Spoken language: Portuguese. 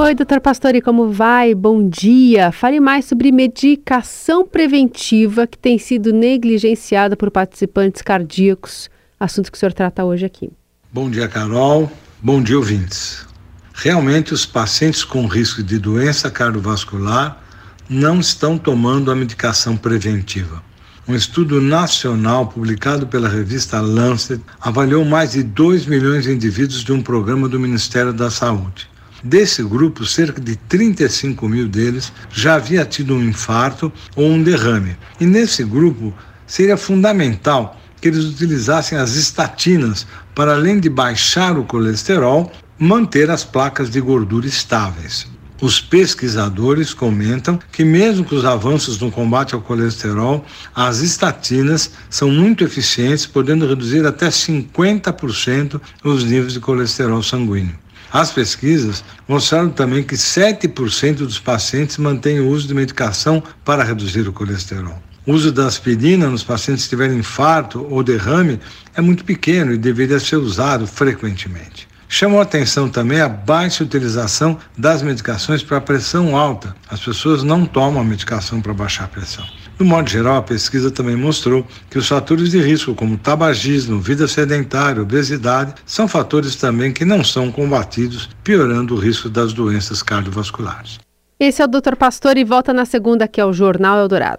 Oi, doutor Pastori, como vai? Bom dia. Fale mais sobre medicação preventiva que tem sido negligenciada por participantes cardíacos, assunto que o senhor trata hoje aqui. Bom dia, Carol. Bom dia, ouvintes. Realmente, os pacientes com risco de doença cardiovascular não estão tomando a medicação preventiva. Um estudo nacional publicado pela revista Lancet avaliou mais de 2 milhões de indivíduos de um programa do Ministério da Saúde. Desse grupo, cerca de 35 mil deles já havia tido um infarto ou um derrame. E nesse grupo, seria fundamental que eles utilizassem as estatinas para, além de baixar o colesterol, manter as placas de gordura estáveis. Os pesquisadores comentam que, mesmo com os avanços no combate ao colesterol, as estatinas são muito eficientes, podendo reduzir até 50% os níveis de colesterol sanguíneo. As pesquisas mostraram também que 7% dos pacientes mantêm o uso de medicação para reduzir o colesterol. O uso da aspirina nos pacientes que tiverem infarto ou derrame é muito pequeno e deveria ser usado frequentemente. Chamou atenção também a baixa utilização das medicações para pressão alta. As pessoas não tomam a medicação para baixar a pressão. No modo geral, a pesquisa também mostrou que os fatores de risco, como tabagismo, vida sedentária, obesidade, são fatores também que não são combatidos, piorando o risco das doenças cardiovasculares. Esse é o Dr. Pastor e volta na segunda, que é o Jornal Eldorado.